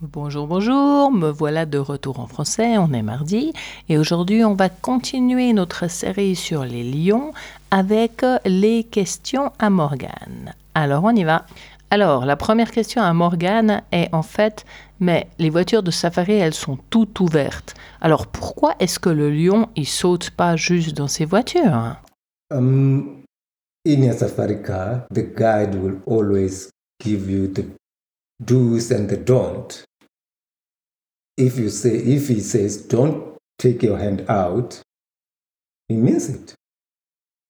Bonjour, bonjour, me voilà de retour en français, on est mardi. Et aujourd'hui on va continuer notre série sur les lions avec les questions à Morgane. Alors on y va. Alors la première question à Morgane est en fait, mais les voitures de safari elles sont toutes ouvertes. Alors pourquoi est-ce que le lion il saute pas juste dans ses voitures? Um, in a safari car, the guide will always give you the do's and the don't. If you say, if he says, "Don't take your hand out," he means it.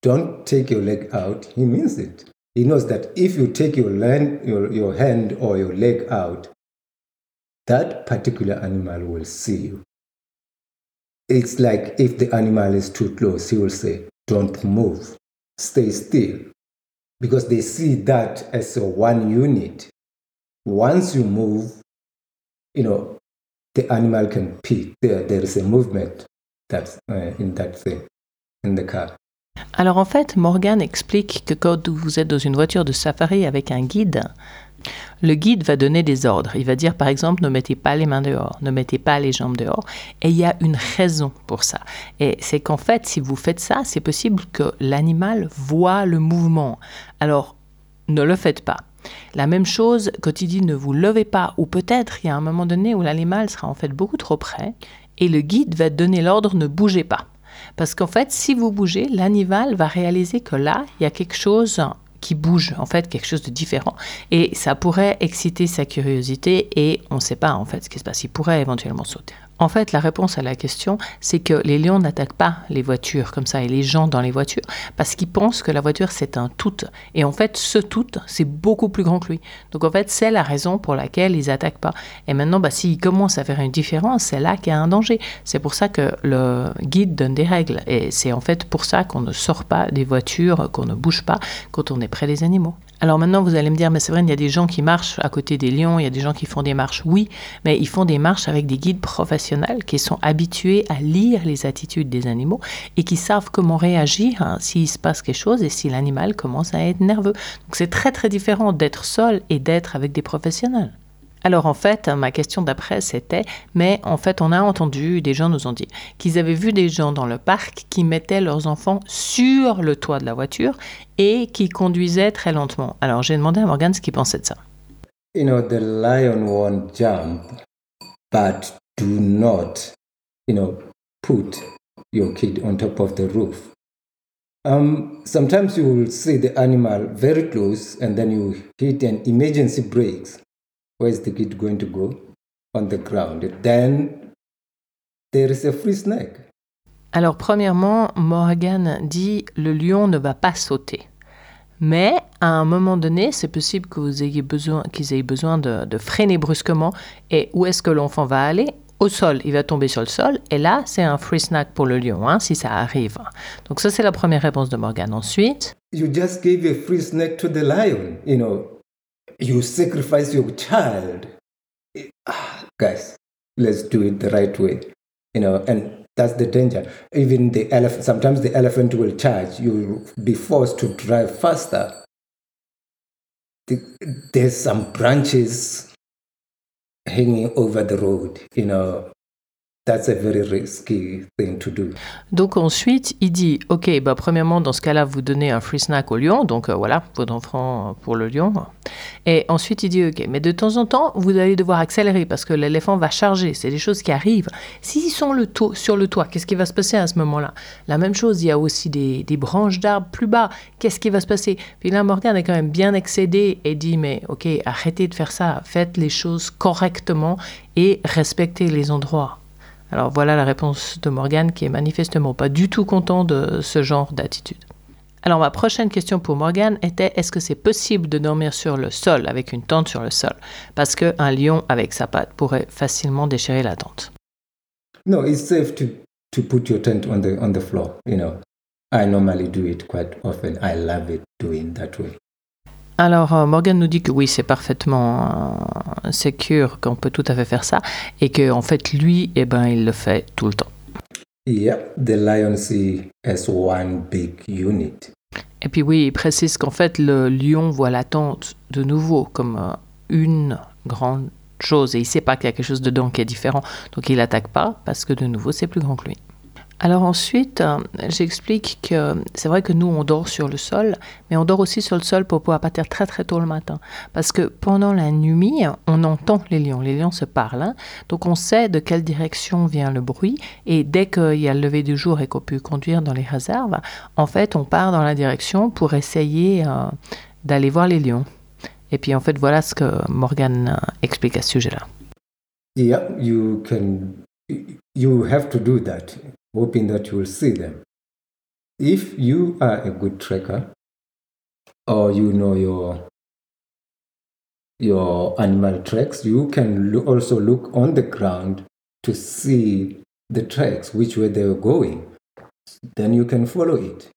Don't take your leg out. He means it. He knows that if you take your, land, your, your hand or your leg out, that particular animal will see you. It's like if the animal is too close, he will say, Don't move, stay still. Because they see that as a one unit. Once you move, you know, the animal can pee. There, there is a movement that's uh, in that thing, in the car. Alors en fait, Morgan explique que quand vous êtes dans une voiture de safari avec un guide, le guide va donner des ordres. Il va dire par exemple ne mettez pas les mains dehors, ne mettez pas les jambes dehors. Et il y a une raison pour ça. Et c'est qu'en fait, si vous faites ça, c'est possible que l'animal voit le mouvement. Alors ne le faites pas. La même chose quand il dit ne vous levez pas, ou peut-être il y a un moment donné où l'animal sera en fait beaucoup trop près, et le guide va donner l'ordre ne bougez pas. Parce qu'en fait, si vous bougez, l'animal va réaliser que là, il y a quelque chose qui bouge, en fait, quelque chose de différent. Et ça pourrait exciter sa curiosité et on ne sait pas, en fait, ce qui se passe. Il pourrait éventuellement sauter. En fait, la réponse à la question, c'est que les lions n'attaquent pas les voitures comme ça et les gens dans les voitures parce qu'ils pensent que la voiture c'est un tout. Et en fait, ce tout, c'est beaucoup plus grand que lui. Donc en fait, c'est la raison pour laquelle ils attaquent pas. Et maintenant, bah, s'ils commencent à faire une différence, c'est là qu'il y a un danger. C'est pour ça que le guide donne des règles. Et c'est en fait pour ça qu'on ne sort pas des voitures, qu'on ne bouge pas quand on est près des animaux. Alors maintenant, vous allez me dire, mais vrai, il y a des gens qui marchent à côté des lions, il y a des gens qui font des marches. Oui, mais ils font des marches avec des guides professionnels qui sont habitués à lire les attitudes des animaux et qui savent comment réagir hein, s'il se passe quelque chose et si l'animal commence à être nerveux. Donc c'est très très différent d'être seul et d'être avec des professionnels. Alors en fait, ma question d'après c'était, mais en fait on a entendu, des gens nous ont dit, qu'ils avaient vu des gens dans le parc qui mettaient leurs enfants sur le toit de la voiture et qui conduisaient très lentement. Alors j'ai demandé à Morgan ce qu'il pensait de ça. You know, the lion won't jump, but do not, you know, put your kid on top of the roof. Um, sometimes you will see the animal very close and then you hit an emergency brakes. Where is the kid going to go? On the ground. Then there is a free snack. Alors premièrement, Morgan dit le lion ne va pas sauter. Mais à un moment donné, c'est possible que vous ayez besoin, qu'ils aient besoin de, de freiner brusquement. Et où est-ce que l'enfant va aller? Au sol, il va tomber sur le sol. Et là, c'est un free snack pour le lion, hein, si ça arrive. Donc ça, c'est la première réponse de Morgan. Ensuite, You just gave a free snack to the lion. You know, you sacrifice your child. Ah, guys, let's do it the right way. You know, and that's the danger. Even the elephant, sometimes the elephant will charge. You'll be forced to drive faster. The- There's some branches hanging over the road. You know, that's a very risky thing to do. Donc ensuite, il dit, ok, bah premièrement, dans ce cas-là, vous donnez un free snack au lion, donc euh, voilà, votre enfant pour le lion. Et ensuite, il dit, ok, mais de temps en temps, vous allez devoir accélérer parce que l'éléphant va charger, c'est des choses qui arrivent. S'ils sont le to- sur le toit, qu'est-ce qui va se passer à ce moment-là? La même chose, il y a aussi des, des branches d'arbres plus bas, qu'est-ce qui va se passer? Puis là, Morgan est quand même bien excédé et dit, mais ok, arrêtez de faire ça, faites les choses correctement et respectez les endroits. Alors voilà la réponse de Morgan qui est manifestement pas du tout content de ce genre d'attitude. Alors ma prochaine question pour Morgan était est-ce que c'est possible de dormir sur le sol avec une tente sur le sol? Parce qu'un lion avec sa patte pourrait facilement déchirer la tente. No, it's safe to, to put your tent on the on the floor. You know, I normally do it quite often. I love it doing that way. Alors, euh, Morgan nous dit que oui, c'est parfaitement euh, secure, qu'on peut tout à fait faire ça, et que en fait, lui, eh ben, il le fait tout le temps. Yeah, the lion see as one big unit. Et puis oui, il précise qu'en fait, le lion voit la tente de nouveau comme euh, une grande chose, et il sait pas qu'il y a quelque chose dedans qui est différent, donc il n'attaque pas, parce que de nouveau, c'est plus grand que lui. Alors ensuite, j'explique que c'est vrai que nous, on dort sur le sol, mais on dort aussi sur le sol pour pouvoir partir très très tôt le matin. Parce que pendant la nuit, on entend les lions. Les lions se parlent. hein. Donc on sait de quelle direction vient le bruit. Et dès qu'il y a le lever du jour et qu'on peut conduire dans les réserves, en fait, on part dans la direction pour essayer euh, d'aller voir les lions. Et puis en fait, voilà ce que Morgan euh, explique à ce sujet-là. Yeah, you can, you have to do that, hoping that you will see them. If you are a good tracker, or you know your your animal tracks, you can loo- also look on the ground to see the tracks, which way they were going. Then you can follow it.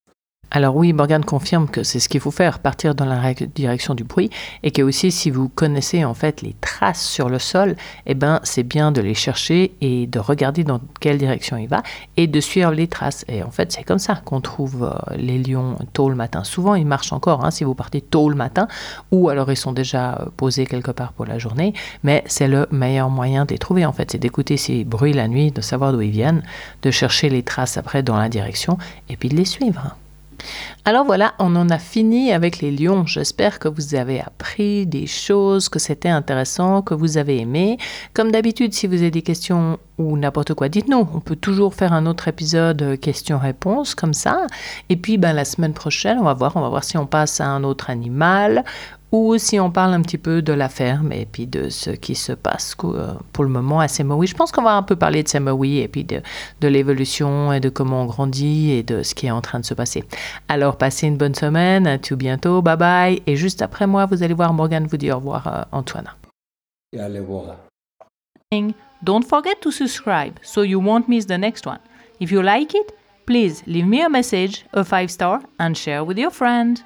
Alors oui, Morgan confirme que c'est ce qu'il faut faire, partir dans la direction du bruit, et que aussi si vous connaissez en fait les traces sur le sol, eh ben c'est bien de les chercher et de regarder dans quelle direction il va et de suivre les traces. Et en fait, c'est comme ça qu'on trouve euh, les lions tôt le matin. Souvent, ils marchent encore hein, si vous partez tôt le matin, ou alors ils sont déjà euh, posés quelque part pour la journée. Mais c'est le meilleur moyen de les trouver en fait, c'est d'écouter ces bruits la nuit, de savoir d'où ils viennent, de chercher les traces après dans la direction, et puis de les suivre. Alors voilà, on en a fini avec les lions. J'espère que vous avez appris des choses, que c'était intéressant, que vous avez aimé. Comme d'habitude, si vous avez des questions ou n'importe quoi, dites-nous. On peut toujours faire un autre épisode euh, questions-réponses comme ça. Et puis ben, la semaine prochaine, on va voir, on va voir si on passe à un autre animal ou si on parle un petit peu de la ferme et puis de ce qui se passe euh, pour le moment à Semoui. Je pense qu'on va un peu parler de Semoui et puis de, de l'évolution et de comment on grandit et de ce qui est en train de se passer. Alors, passez une bonne semaine, à tout bientôt, bye bye. Et juste après moi, vous allez voir Morgane vous dire au revoir, euh, Antoine. Yeah, le voilà. Don't forget to subscribe so you won't miss the next one. If you like it, please leave me a message, a five star, and share with your friend.